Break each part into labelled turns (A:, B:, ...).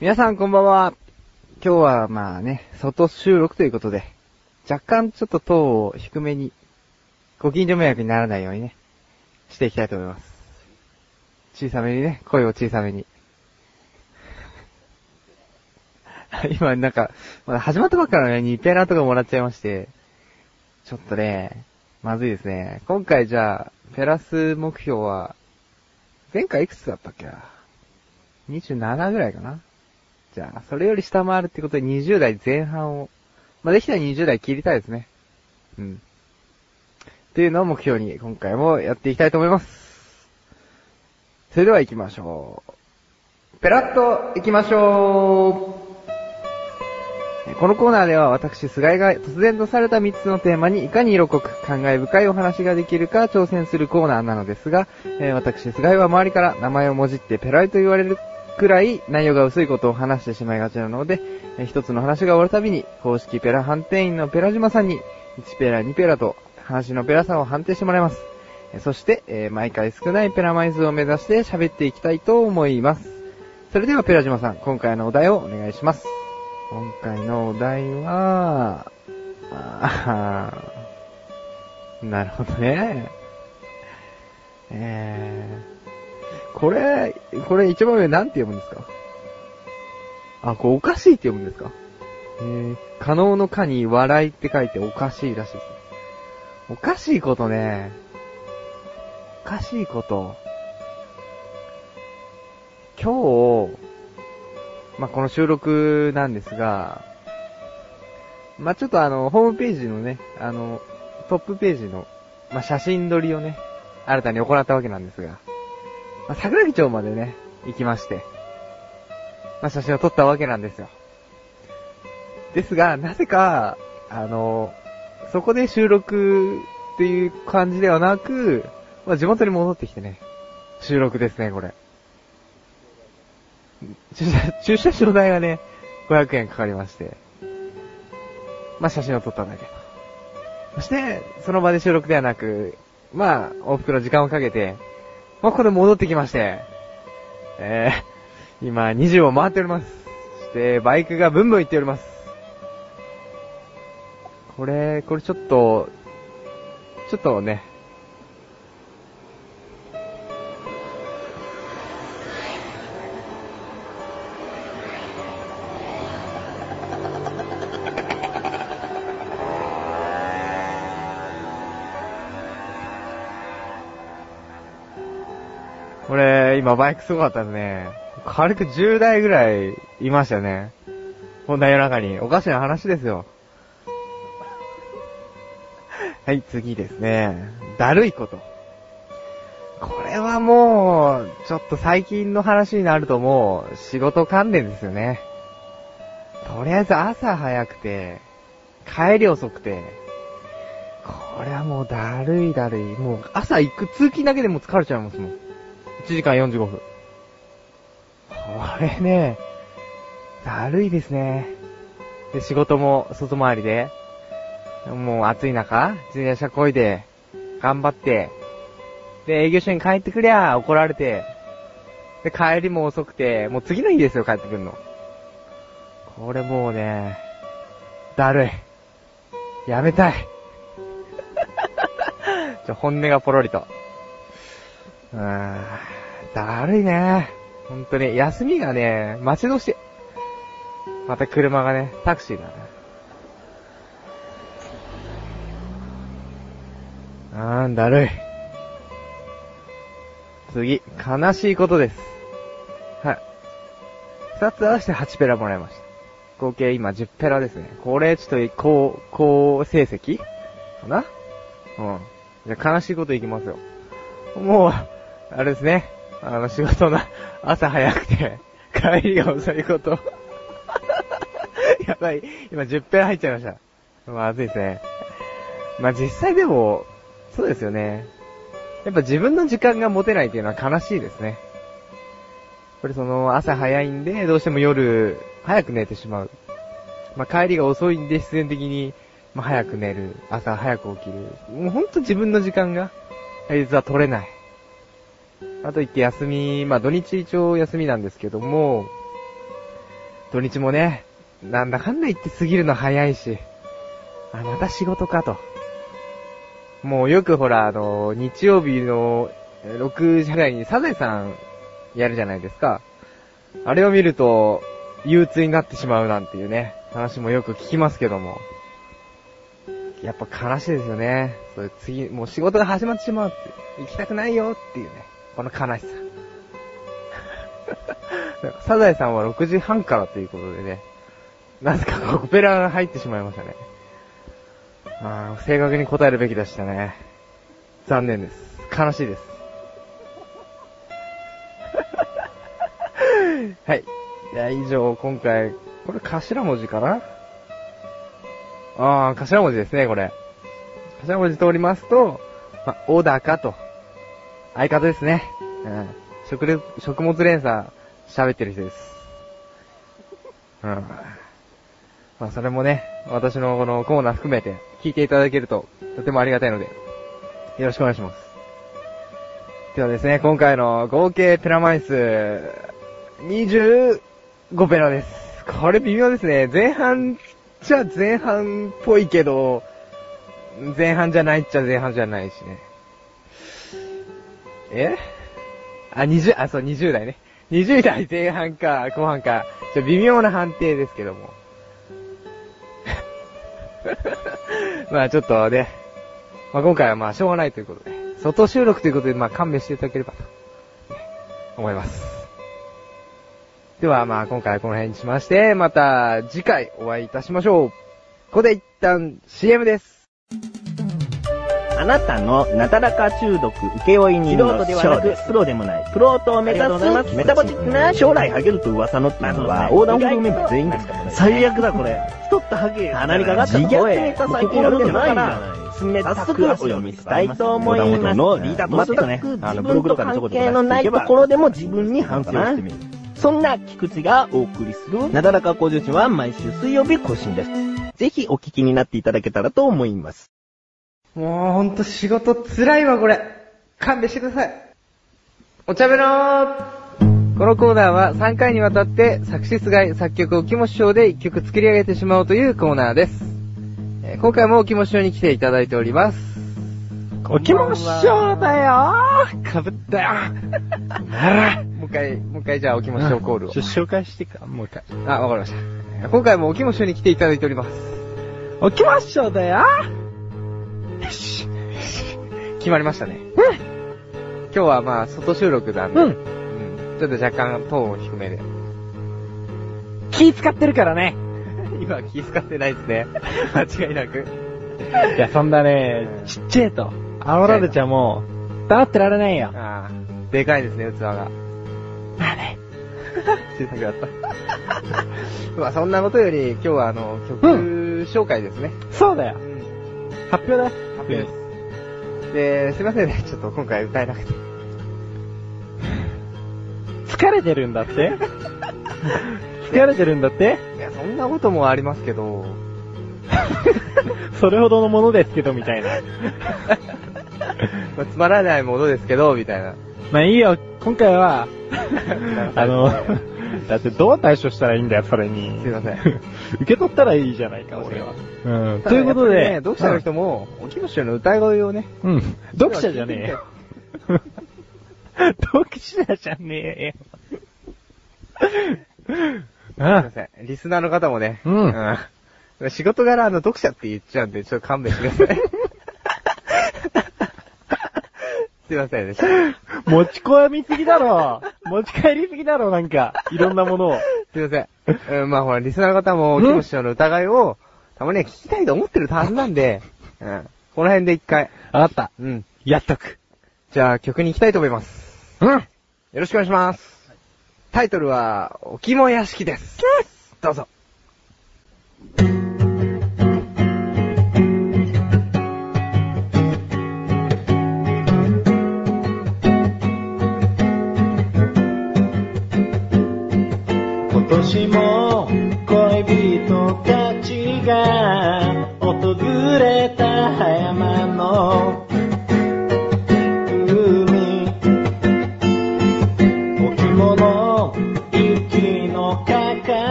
A: 皆さんこんばんは。今日はまあね、外収録ということで、若干ちょっと塔を低めに、ご近所迷惑にならないようにね、していきたいと思います。小さめにね、声を小さめに。今なんか、まだ始まったばっかのね、ニペラとかもらっちゃいまして、ちょっとね、まずいですね。今回じゃあ、ペラス目標は、前回いくつだったっけな ?27 ぐらいかな？じゃあ、それより下回るってことで20代前半を、まあ、できたら20代切りたいですね。うん。っていうのを目標に今回もやっていきたいと思います。それでは行きましょう。ペラッと行きましょうこのコーナーでは私、菅井が突然とされた3つのテーマにいかに色濃く感慨深いお話ができるか挑戦するコーナーなのですが、えー私、菅井は周りから名前をもじってペライと言われるくらい内容が薄いことを話してしまいがちなので、えー一つの話が終わるたびに公式ペラ判定員のペラ島さんに1ペラ2ペラと話のペラさを判定してもらいます。えーそして、えー毎回少ないペラ枚数を目指して喋っていきたいと思います。それではペラ島さん、今回のお題をお願いします。今回のお題は、あ なるほどね。えー、これ、これ一番上なんて読むんですか？あ、これおかしいって読むんですか？えー、可能の可に笑いって書いておかしいらしいですね。おかしいことね。おかしいこと。今日、まあ、この収録なんですが、まあ、ちょっとあの、ホームページのね、あの、トップページの、まあ、写真撮りをね、新たに行ったわけなんですが、まあ、桜木町までね、行きまして、まあ、写真を撮ったわけなんですよ。ですが、なぜか、あの、そこで収録っていう感じではなく、まあ、地元に戻ってきてね、収録ですね、これ。駐車、駐車場代がね、500円かかりまして。まあ、写真を撮ったんだけど。そして、その場で収録ではなく、まあ、往復の時間をかけて、まあ、ここで戻ってきまして、えー、今、20を回っております。そして、バイクがブンブン行っております。これ、これちょっと、ちょっとね、れ、今バイクすごかったですね。軽く10台ぐらいいましたね。こんな夜中に。おかしな話ですよ。はい、次ですね。だるいこと。これはもう、ちょっと最近の話になるともう、仕事関連ですよね。とりあえず朝早くて、帰り遅くて、これはもうだるいだるい。もう朝行く通勤だけでも疲れちゃいますもん。1時間45分。これね、だるいですね。で、仕事も外回りで、もう暑い中、自転車こいで、頑張って、で、営業所に帰ってくりゃ怒られて、で、帰りも遅くて、もう次の日ですよ、帰ってくるの。これもうね、だるい。やめたい。ちょ、本音がポロリと。うーん、だるいね。本当に。休みがね、待ち遠しい。また車がね、タクシーがね。あーん、だるい。次、悲しいことです。はい。二つ合わせて8ペラもらいました。合計今10ペラですね。これちょっと、高、高成績かな？うん。じゃあ悲しいこといきますよ。もう、あれですね。あの、仕事の朝早くて、帰りが遅いこと。やばい。今10ペラ入っちゃいました。まずいですね。まあ、実際でも、そうですよね。やっぱ自分の時間が持てないっていうのは悲しいですね。これその、朝早いんで、どうしても夜、早く寝てしまう。まあ、帰りが遅いんで、必然的に、まあ、早く寝る。朝早く起きる。もうほんと自分の時間が、平日は取れない。あと言って休み、まあ土日一応休みなんですけども、土日もね、なんだかんだ言って過ぎるの早いし、あ、また仕事かと。もうよくほら、あの、日曜日の6時ぐらいにサザエさんやるじゃないですか。あれを見ると、憂鬱になってしまうなんていうね、話もよく聞きますけども。やっぱ悲しいですよね。そういう次、もう仕事が始まってしまうって。行きたくないよっていうね、この悲しさ。サザエさんは6時半からということでね、なぜかオペラが入ってしまいましたね。あ、正確に答えるべきでしたね。残念です。悲しいです。はい。いや、以上、今回、これ頭文字かな？ああ、頭文字ですね、これ。頭文字通りますと、まあ、小高と、相方ですね。うん。食食物連鎖、喋ってる人です。うん。まあ、それもね、私のこのコーナー含めて聞いていただけると、とてもありがたいので、よろしくお願いします。ではですね、今回の合計ペラ枚数、25ペラです。これ微妙ですね。前半じゃ前半っぽいけど、前半じゃないっちゃ前半じゃないしね。え？あ、20、あ、そう、20代ね。20代前半か、後半か。ちょ、微妙な判定ですけども。まあちょっとね、まあ今回はまあしょうがないということで、外収録ということでまあ勘弁していただければと、思います。ではまあ今回はこの辺にしまして、また次回お会いいたしましょう。ここで一旦 CM です。
B: あなたのなだらか中毒請負人の素人ではなくプロでもないプロートを目指すメタボチックな将来ハゲると噂のってのは横断歩道メンバー全員ですからね。
C: 最悪だこれ。太ったハゲ。
B: 鼻にかかった自虐ネタ最近やるんじゃないから冷たくお読みしたいと思います。のリーダーとしてね、あのブログとかのとこ関係のないところでも自分に反省をしてみる。そんな菊池がお送りするなだらか向上心は毎週水曜日更新です。ぜひお聞きになっていただけたらと思います。
A: もうほんと仕事辛いわ、これ。勘弁してください。お茶目のーこのコーナーは3回にわたって作詞外作曲を木も師匠で1曲作り上げてしまおうというコーナーです。えー、今回も木も師匠に来ていただいております。
C: おきも師匠だよーかぶったよ
A: もう一回、もう一回じゃあおきも師匠コールを。
C: 紹介してか、もう一回。
A: あ、わかりました。今回もおきも師匠に来ていただいております。
C: おきも師匠だよー
A: し。決まりましたね。うん。今日はまあ、外収録なんで、うん。うん。ちょっと若干トーン低めで。
C: 気使ってるからね。
A: 今気使ってないですね。間違いなく。
C: いや、そんなね、ちっちゃいと、煽られちゃもう、黙ってられないよ。
A: ああ、でかいですね、器が。
C: まあね。
A: 小さくなった。まあそんなことより、今日はあの、曲紹介ですね。
C: そうだよ。発表だ。
A: 発表です。で、すいませんね、ちょっと今回歌えなくて。
C: 疲れてるんだって？疲れてるんだって？
A: いや、そんなこともありますけど。
C: それほどのものですけど、みたいな。
A: まあ、つまらないものですけど、みたいな。
C: まあいいよ、今回は、あの、だってどう対処したらいいんだよ、それに。
A: すいません。
C: 受け取ったらいいじゃないか、俺は。うん。ということで、
A: ね、読者の人も、おきもしの歌声をね。
C: うん。読者じゃねえよ。読者じゃねえよ。
A: すいません。リスナーの方もね。
C: うん。
A: うん、仕事柄あの読者って言っちゃうんで、ちょっと勘弁してください。すいませんでした。
C: 持ち込みすぎだろ。持ち帰りすぎだろ、なんか。いろんなものを。
A: すいません。うん、まあほら、リスナーの方も、キムシの疑いを、たまには聞きたいと思ってるはずなんで、うん。この辺で一回。
C: わかった。
A: うん。
C: やっとく。
A: じゃあ曲に行きたいと思います。
C: うん。よ
A: ろしくお願いします。タイトルは、お肝屋敷です。どうぞ。
D: しも恋人たちが訪れた葉山の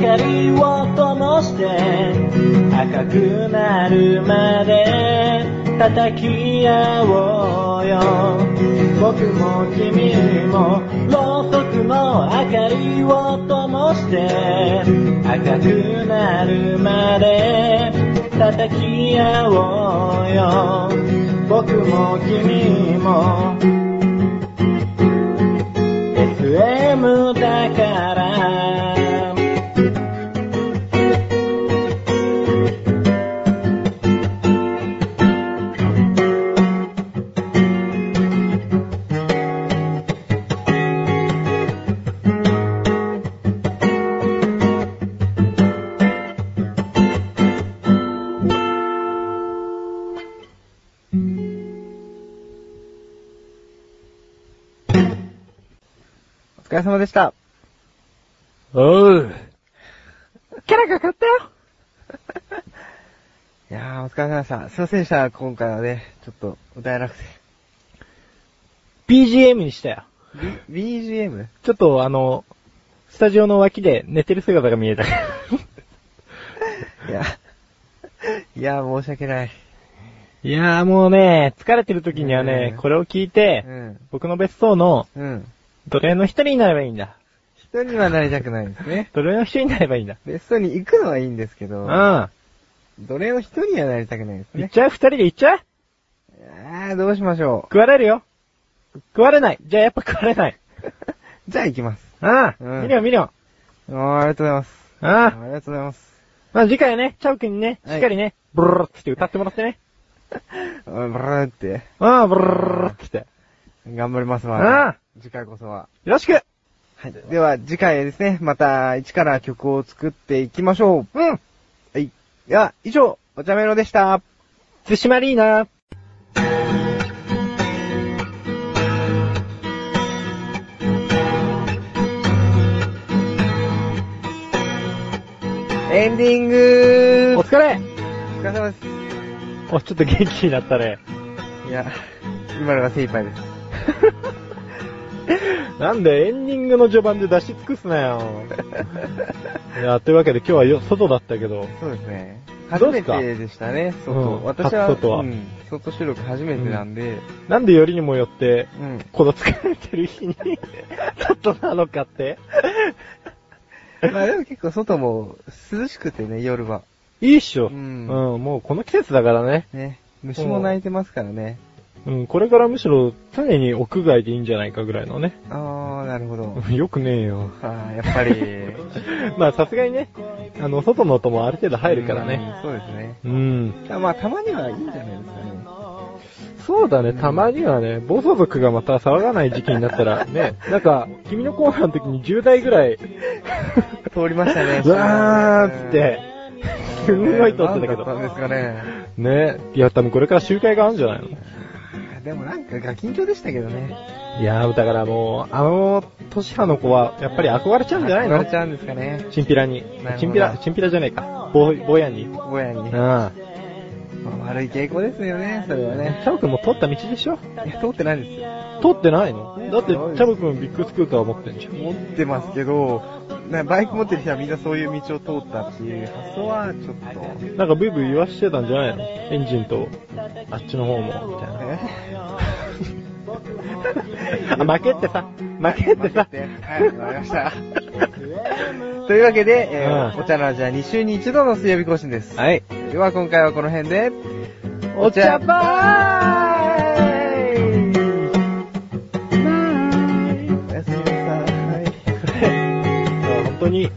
D: かりを灯して赤くなるまで叩き合おうよ。僕も君もろうそくの明かりを灯して赤くなるまで叩き合おうよ。僕も君も
A: れ様でした。
C: おう。キャラかかったよ。
A: いやー、お疲れ様でした。すいませんでした、今回はね、ちょっと歌えなくて。
C: BGM にしたよ。
A: B、BGM?
C: ちょっとあの、スタジオの脇で寝てる姿が見えた。
A: いや、いやー、申し訳ない。
C: いやーもうね、疲れてる時にはね
A: うん、
C: これを聞いて
A: う、ん。
C: 僕の別荘の
A: うん。
C: 奴隷の一人になればいいんだ。
A: 人にはなりたくないですね。
C: 奴隷の一人になればいいんだ。
A: 別荘に行くのはいいんですけど、
C: うん。
A: 奴隷の人にはなりたくないですね。
C: 行っちゃう？二人で行っちゃう？
A: あー、どうしましょ
C: 食われるよ。食われない。じゃあやっぱ食われない。
A: う。じゃあ行きます。
C: ああ、
A: うん
C: 見るよ見るよ。
A: あー、ありがとうございます。
C: ああ、
A: ありがとうございます。
C: まあ次回はね、チャオくんにね、しっかりね、ブルルルって歌ってもらってね。
A: あブルーって、
C: ああ、ブルルルルって。
A: 頑張ります
C: あ
A: わ
C: あ。
A: 次回こそは。
C: よろしく
A: はい。では、次回ですね、また一から曲を作っていきましょう。
C: うん
A: はい。では、以上、お茶メロでした。
C: 津島リーナ
A: エンディング
C: お疲れ
A: お疲れ様です。
C: お、ちょっと元気になったね。
A: いや、今のが精一杯です。
C: なんでエンディングの序盤で出し尽くすなよ。いや、というわけで今日はよ外だったけど、
A: そうですね。
C: ど
A: 初めてでしたね、外。
C: うん
A: 私は、
C: 初外は
A: うん、外収録初めてなんで、
C: なんでよりにもよって、
A: うん。
C: この疲れてる日に、外なのかって？
A: まあでも結構外も涼しくてね、夜は。
C: いいっしょ。
A: う
C: うんん、もうこの季節だからね。
A: ね。虫も鳴いてますからね。
C: うん、これからむしろ常に屋外でいいんじゃないかぐらいのね。
A: あー、なるほど。
C: よくねえよ。
A: あー、やっぱり。
C: まあさすがにね、あの、外の音もある程度入るからね。
A: うん。そうですね。
C: うん。
A: まあ、たまにはいいんじゃないですかね。
C: そうだね、たまにはね、暴走族がまた騒がない時期になったらね、なんか、君のコーナーの時に10台ぐらい、
A: 通りましたね。
C: うわーっつって、すんごい通ってたけど。
A: 何だったんですかね。
C: ね、いや、多分これから集会があるんじゃないの？
A: でもなんかガキンチョでしたけどね。
C: いやー、だからもう、あの、年派の子は、やっぱり憧れちゃうんじゃないの？
A: 言われちゃうんですかね。
C: チンピラにチンピラ、チンピラじゃないか。ぼ、ぼやに。うん。
A: 親に。
C: チ
A: まあ悪い傾向ですよね、それはね。
C: ャブくんも通った道でしょ？
A: いや、通ってないんですよ。
C: 通ってないの？だって、チャブくんビッグスクーター持ってんじゃん。
A: 持ってますけど、なバイク持ってる人はみんなそういう道を通ったっていう発想はちょっと、
C: なんかブイブイ言わしてたんじゃないの？エンジンと、あっちの方も、みたいな。あ、負けってさ、負けってさ。
A: はい、わかりました。というわけで、えー
C: うん
A: お茶の味は2週に1度の水曜日更新です。
C: はい。
A: では今回はこの辺で、
C: お茶ばーに、